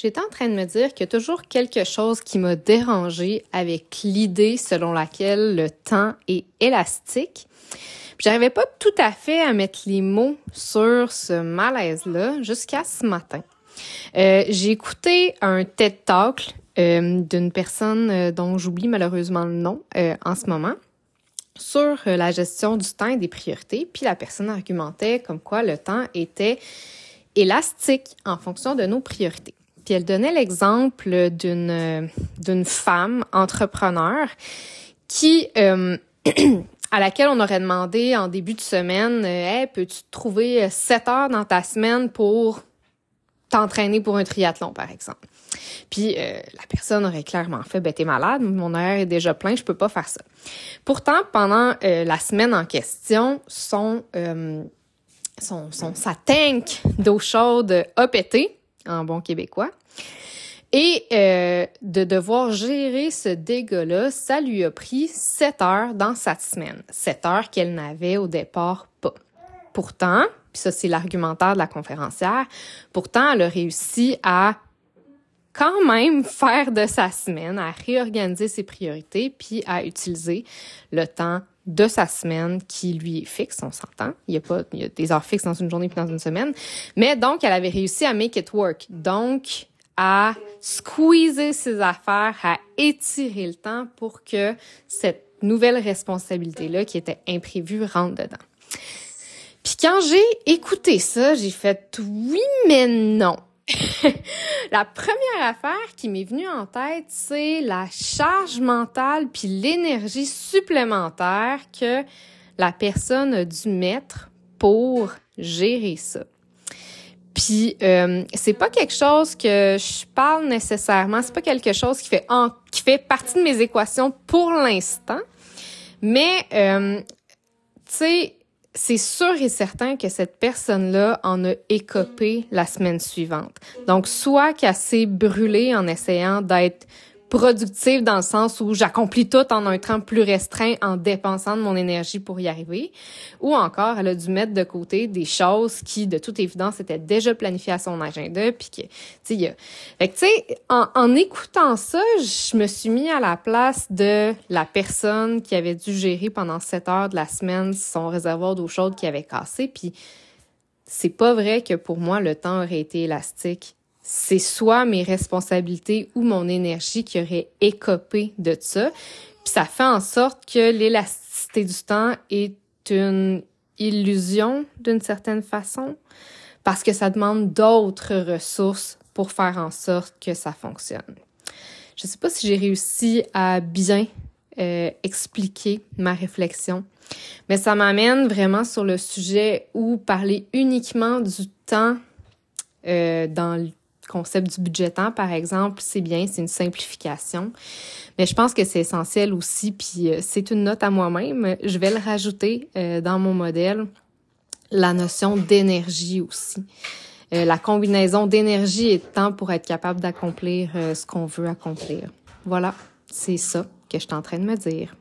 J'étais en train de me dire qu'il y a toujours quelque chose qui m'a dérangé avec l'idée selon laquelle le temps est élastique. J'arrivais pas tout à fait à mettre les mots sur ce malaise-là jusqu'à ce matin. Euh, j'ai écouté un TED Talk euh, d'une personne euh, dont j'oublie malheureusement le nom en ce moment sur la gestion du temps et des priorités. Puis la personne argumentait comme quoi le temps était élastique en fonction de nos priorités. Puis elle donnait l'exemple d'une d'une femme entrepreneur qui euh, à laquelle on aurait demandé en début de semaine, euh, hey, peux-tu trouver sept heures dans ta semaine pour t'entraîner pour un triathlon, par exemple. Puis euh, la personne aurait clairement fait, ben t'es malade, mon heure est déjà plein, je peux pas faire ça. Pourtant, pendant la semaine en question, son, son, son sa tank d'eau chaude a pété en bon québécois. Et euh, de devoir gérer ce dégât-là, ça lui a pris sept heures dans sa semaine. Sept heures qu'elle n'avait au départ pas. Pourtant, puis ça c'est l'argumentaire de la conférencière, pourtant elle a réussi à quand même faire de sa semaine, à réorganiser ses priorités, puis à utiliser le temps de sa semaine qui lui est fixe, on s'entend. Il y a pas, il y a des heures fixes dans une journée puis dans une semaine. Mais donc, elle avait réussi à make it work. Donc, à squeezer ses affaires, à étirer le temps pour que cette nouvelle responsabilité-là qui était imprévue rentre dedans. Puis quand j'ai écouté ça, j'ai fait oui, mais non. La première affaire qui m'est venue en tête, c'est la charge mentale puis l'énergie supplémentaire que la personne a dû mettre pour gérer ça. Puis euh, c'est pas quelque chose que je parle nécessairement, c'est pas quelque chose qui fait en, qui fait partie de mes équations pour l'instant, mais euh, tu sais c'est sûr et certain que cette personne-là en a écopé la semaine suivante. Donc, soit qu'elle s'est brûlée en essayant d'être productive dans le sens où j'accomplis tout en un temps plus restreint en dépensant de mon énergie pour y arriver, ou encore elle a dû mettre de côté des choses qui, de toute évidence, étaient déjà planifiées à son agenda, puis que, tu sais, fait que, tu sais, en, en écoutant ça, je me suis mis à la place de la personne qui avait dû gérer pendant sept heures de la semaine son réservoir d'eau chaude qui avait cassé, puis c'est pas vrai que pour moi, le temps aurait été élastique c'est soit mes responsabilités ou mon énergie qui aurait écopé de ça. Puis ça fait en sorte que l'élasticité du temps est une illusion d'une certaine façon parce que ça demande d'autres ressources pour faire en sorte que ça fonctionne. Je ne sais pas si j'ai réussi à bien euh, expliquer ma réflexion, mais ça m'amène vraiment sur le sujet où parler uniquement du temps euh, dans concept du temps, par exemple, c'est bien, c'est une simplification. Mais je pense que c'est essentiel aussi, puis euh, c'est une note à moi-même. Je vais le rajouter euh, dans mon modèle, la notion d'énergie aussi. Euh, la combinaison d'énergie et de temps pour être capable d'accomplir ce qu'on veut accomplir. Voilà, c'est ça que je suis en train de me dire.